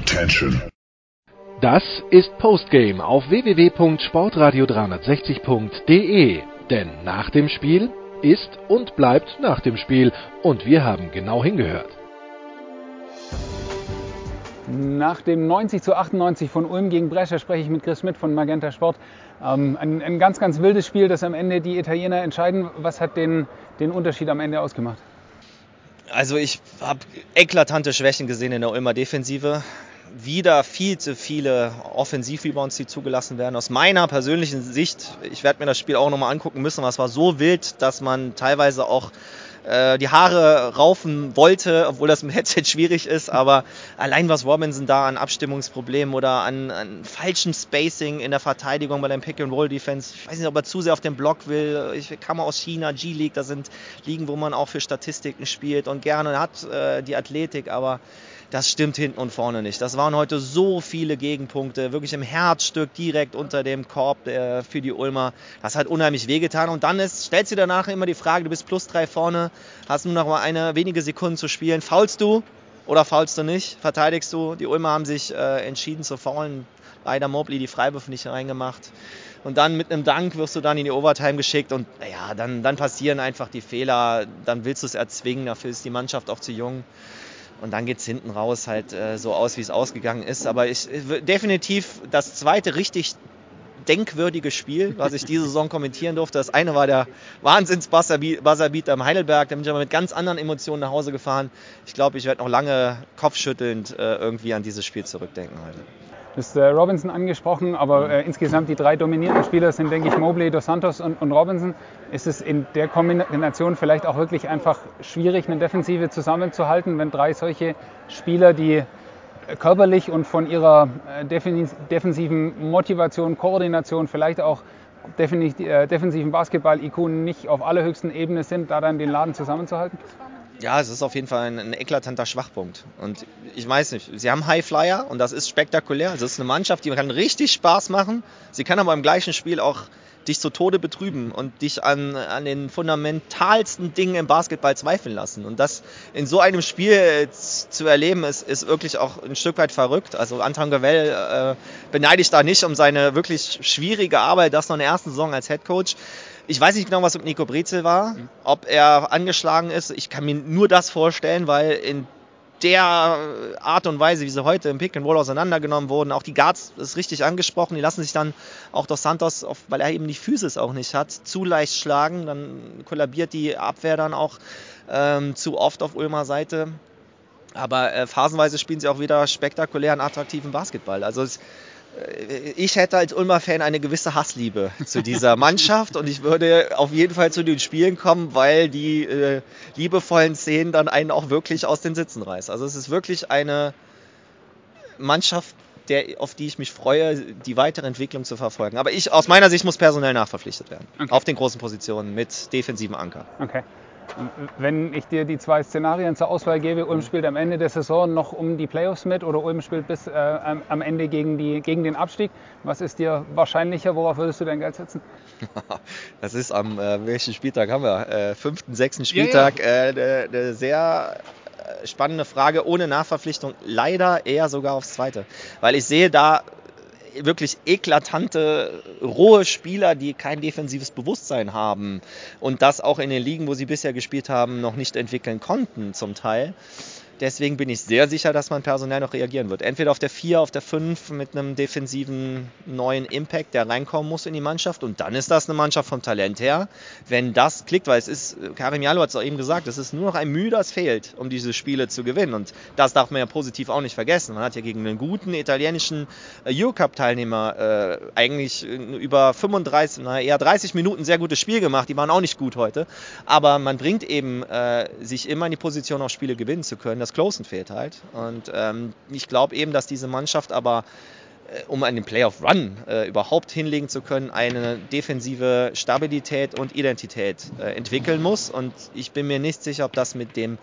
Attention. Das ist Postgame auf www.sportradio360.de. Denn nach dem Spiel ist und bleibt nach dem Spiel. Und wir haben genau hingehört. Nach dem 90 zu 98 von Ulm gegen Brescia spreche ich mit Chris Schmidt von Magenta Sport. Ähm, ein, ein, ganz, ganz wildes Spiel, das am Ende die Italiener entscheiden. Was hat den, den Unterschied am Ende ausgemacht? Also ich habe eklatante Schwächen gesehen in der Ulmer Defensive wieder viel zu viele Offensiv-Rebounds, die zugelassen werden. Aus meiner persönlichen Sicht, ich werde mir das Spiel auch nochmal angucken müssen, was war so wild, dass man teilweise auch äh, die Haare raufen wollte, obwohl das im Headset schwierig ist. Aber allein was Robinson da an Abstimmungsproblemen oder an, an falschem Spacing in der Verteidigung bei dem Pick-and-Roll-Defense, ich weiß nicht, ob er zu sehr auf den Block will. Ich kam aus China, G-League, das sind Ligen, wo man auch für Statistiken spielt und gerne hat äh, die Athletik, aber das stimmt hinten und vorne nicht. Das waren heute so viele Gegenpunkte, wirklich im Herzstück direkt unter dem Korb äh, für die Ulmer. Das hat unheimlich wehgetan. Und dann ist, stellst du danach immer die Frage, du bist plus drei vorne, hast nur noch mal eine wenige Sekunden zu spielen. Faulst du oder faulst du nicht? Verteidigst du? Die Ulmer haben sich äh, entschieden zu faulen. Leider Mobley die Freiwürfe nicht reingemacht. Und dann mit einem Dank wirst du dann in die Overtime geschickt und ja, dann, dann passieren einfach die Fehler. Dann willst du es erzwingen, dafür ist die Mannschaft auch zu jung. Und dann geht es hinten raus halt äh, so aus, wie es ausgegangen ist. Aber ich, definitiv das zweite richtig denkwürdige Spiel, was ich diese Saison kommentieren durfte. Das eine war der Wahnsinns-Buzzerbeat am Heidelberg. Da bin ich aber mit ganz anderen Emotionen nach Hause gefahren. Ich glaube, ich werde noch lange kopfschüttelnd äh, irgendwie an dieses Spiel zurückdenken heute. Hast äh, Robinson angesprochen, aber äh, insgesamt die drei dominierenden Spieler sind, denke ich, Mobley, Dos Santos und, und, Robinson. Ist es in der Kombination vielleicht auch wirklich einfach schwierig, eine Defensive zusammenzuhalten, wenn drei solche Spieler, die äh, körperlich und von ihrer äh, defensiven Motivation, Koordination, vielleicht auch äh, defensiven Basketball-IQ nicht auf allerhöchsten Ebene sind, da dann den Laden zusammenzuhalten? Ja, es ist auf jeden Fall ein, ein, eklatanter Schwachpunkt. Und ich weiß nicht, sie haben High Flyer und das ist spektakulär. Es ist eine Mannschaft, die kann richtig Spaß machen. Sie kann aber im gleichen Spiel auch dich zu Tode betrüben und dich an, an den fundamentalsten Dingen im Basketball zweifeln lassen. Und das in so einem Spiel äh, zu erleben, ist, ist wirklich auch ein Stück weit verrückt. Also Anton Gavel äh, beneide ich da nicht um seine wirklich schwierige Arbeit, das noch in der ersten Saison als Head Coach. Ich weiß nicht genau, was mit Nico Brezel war, ob er angeschlagen ist. Ich kann mir nur das vorstellen, weil in der Art und Weise, wie sie heute im Pick and Roll auseinandergenommen wurden, auch die Guards ist richtig angesprochen, die lassen sich dann auch dos Santos, weil er eben die Physis auch nicht hat, zu leicht schlagen. Dann kollabiert die Abwehr dann auch ähm, zu oft auf Ulmer Seite. Aber äh, phasenweise spielen sie auch wieder spektakulären, attraktiven Basketball. Also es, ich hätte als Ulmer-Fan eine gewisse Hassliebe zu dieser Mannschaft und ich würde auf jeden Fall zu den Spielen kommen, weil die äh, liebevollen Szenen dann einen auch wirklich aus den Sitzen reißen. Also es ist wirklich eine Mannschaft, der, auf die ich mich freue, die weitere Entwicklung zu verfolgen. Aber ich, aus meiner Sicht muss personell nachverpflichtet werden. Okay. Auf den großen Positionen mit defensiven Anker. Okay. Wenn ich dir die zwei Szenarien zur Auswahl gebe, Ulm spielt am Ende der Saison noch um die Playoffs mit oder Ulm spielt bis äh, am Ende gegen, die, gegen den Abstieg, was ist dir wahrscheinlicher? Worauf würdest du dein Geld setzen? Das ist am, äh, welchen Spieltag haben wir? Äh, fünften, sechsten Spieltag. Eine ja, ja. äh, sehr äh, spannende Frage, ohne Nachverpflichtung. Leider eher sogar aufs Zweite. Weil ich sehe da wirklich eklatante, rohe Spieler, die kein defensives Bewusstsein haben und das auch in den Ligen, wo sie bisher gespielt haben, noch nicht entwickeln konnten zum Teil. Deswegen bin ich sehr sicher, dass man personell noch reagieren wird. Entweder auf der 4, auf der 5 mit einem defensiven neuen Impact, der reinkommen muss in die Mannschaft. Und dann ist das eine Mannschaft vom Talent her. Wenn das klickt, weil es ist, Karim Jalo hat es auch eben gesagt, es ist nur noch ein Mühe, das fehlt, um diese Spiele zu gewinnen. Und das darf man ja positiv auch nicht vergessen. Man hat ja gegen einen guten italienischen äh, Eurocup-Teilnehmer äh, eigentlich über 35, naja, eher 30 Minuten sehr gutes Spiel gemacht. Die waren auch nicht gut heute. Aber man bringt eben äh, sich immer in die Position, auch Spiele gewinnen zu können. Das das Closen fehlt halt. Und ähm, ich glaube eben, dass diese Mannschaft aber äh, um einen Playoff-Run äh, überhaupt hinlegen zu können, eine defensive Stabilität und Identität äh, entwickeln muss. Und ich bin mir nicht sicher, ob das mit dem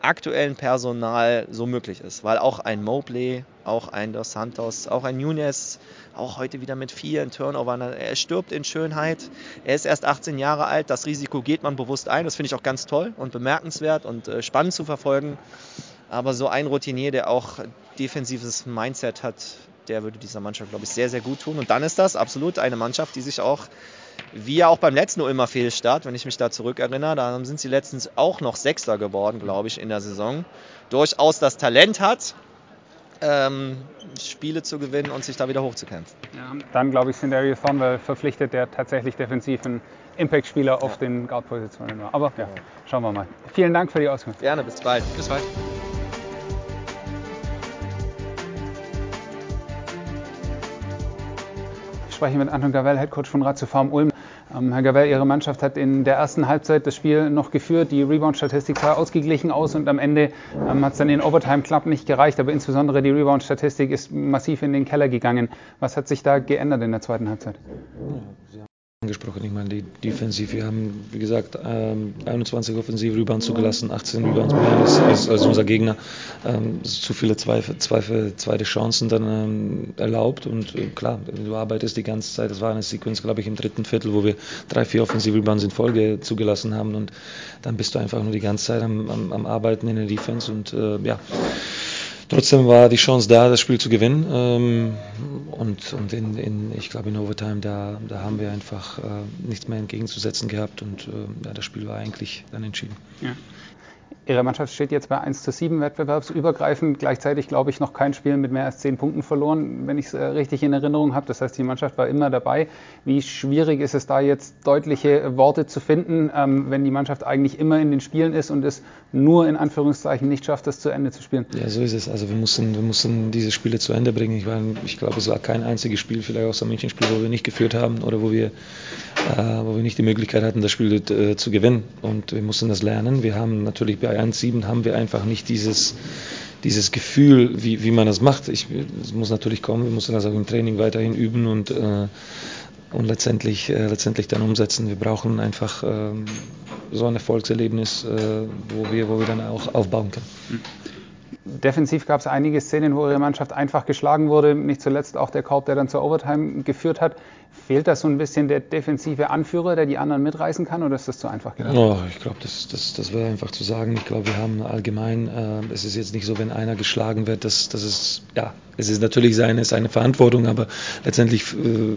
aktuellen Personal so möglich ist, weil auch ein Mobley, auch ein Dos Santos, auch ein Nunez, auch heute wieder mit vielen Turnovern, er stirbt in Schönheit. Er ist erst 18 Jahre alt, das Risiko geht man bewusst ein, das finde ich auch ganz toll und bemerkenswert und äh, spannend zu verfolgen. Aber so ein Routinier, der auch defensives Mindset hat, der würde dieser Mannschaft, glaube ich, sehr, sehr gut tun. Und dann ist das absolut eine Mannschaft, die sich auch, wie ja auch beim letzten immer Fehlstart, wenn ich mich da zurückerinnere, da sind sie letztens auch noch Sechster geworden, glaube ich, in der Saison, durchaus das Talent hat, ähm, Spiele zu gewinnen und sich da wieder hochzukämpfen. Ja, dann, glaube ich, sind Darius Thornwell verpflichtet, der tatsächlich defensiv ein Impact-Spieler auf den Guard-Positionen war. Aber ja, schauen wir mal. Vielen Dank für die Auskunft. Gerne, bis bald. Bis bald. Ich spreche mit Anton Gavell, Headcoach von Ratio Farm Ulm. Ähm, Herr Gavell, Ihre Mannschaft hat in der ersten Halbzeit das Spiel noch geführt. Die Rebound-Statistik sah ausgeglichen aus und am Ende ähm, hat es dann in Overtime knapp nicht gereicht. Aber insbesondere die Rebound-Statistik ist massiv in den Keller gegangen. Was hat sich da geändert in der zweiten Halbzeit? Ja, angesprochen. Ich meine, die Defensive, wir haben, wie gesagt, 21 ähm, offensive Rebounds zugelassen, 18 Rebounds mehr als, als, als unser Gegner. Ähm, zu viele zweite, zweite, zweite Chancen dann ähm, erlaubt und äh, klar, du arbeitest die ganze Zeit. Das war eine Sequenz, glaube ich, im dritten Viertel, wo wir drei, vier offensive Rebounds in Folge zugelassen haben und dann bist du einfach nur die ganze Zeit am, am, am Arbeiten in der Defense und äh, ja. Trotzdem war die Chance da, das Spiel zu gewinnen. Ähm, und und in, in, ich glaube, in Overtime, da, da haben wir einfach äh, nichts mehr entgegenzusetzen gehabt. Und äh, ja, das Spiel war eigentlich dann entschieden. Ja. Ihre Mannschaft steht jetzt bei 1 zu 7 wettbewerbsübergreifend. Gleichzeitig, glaube ich, noch kein Spiel mit mehr als 10 Punkten verloren, wenn ich es äh, richtig in Erinnerung habe. Das heißt, die Mannschaft war immer dabei. Wie schwierig ist es da jetzt, deutliche Worte zu finden, ähm, wenn die Mannschaft eigentlich immer in den Spielen ist und es nur in Anführungszeichen nicht schafft, das zu Ende zu spielen? Ja, so ist es. Also wir mussten, wir mussten diese Spiele zu Ende bringen. Ich, war, ich glaube, es war kein einziges Spiel, vielleicht außer Münchenspiel, wo wir nicht geführt haben oder wo wir, äh, wo wir nicht die Möglichkeit hatten, das Spiel äh, zu gewinnen. Und wir mussten das lernen. Wir haben natürlich bei 1-7 haben wir einfach nicht dieses, dieses Gefühl, wie, wie man das macht. Ich, es muss natürlich kommen, wir müssen das auch im Training weiterhin üben und, äh, und letztendlich, äh, letztendlich dann umsetzen. Wir brauchen einfach äh, so ein Erfolgserlebnis, äh, wo, wir, wo wir dann auch aufbauen können. Defensiv gab es einige Szenen, wo ihre Mannschaft einfach geschlagen wurde. Nicht zuletzt auch der Korb, der dann zur Overtime geführt hat. Fehlt das so ein bisschen der defensive Anführer, der die anderen mitreißen kann, oder ist das zu einfach gedacht? Oh, ich glaube, das, das, das wäre einfach zu sagen. Ich glaube, wir haben allgemein, äh, es ist jetzt nicht so, wenn einer geschlagen wird, dass das ist, ja, es ist natürlich seine, seine Verantwortung, aber letztendlich äh,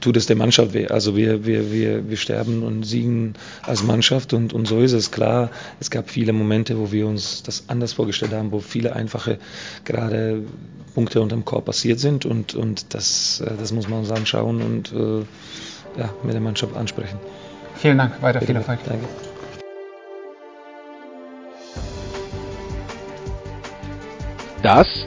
tut es der Mannschaft weh. Also wir, wir, wir, wir sterben und siegen als Mannschaft und, und so ist es klar. Es gab viele Momente, wo wir uns das anders vorgestellt haben, wo viele einfache gerade Punkte unterm Korb passiert sind und, und das, äh, das muss man uns anschauen und äh, ja, mit der Mannschaft ansprechen. Vielen Dank, weiter Bitte, viel Erfolg. Danke. Das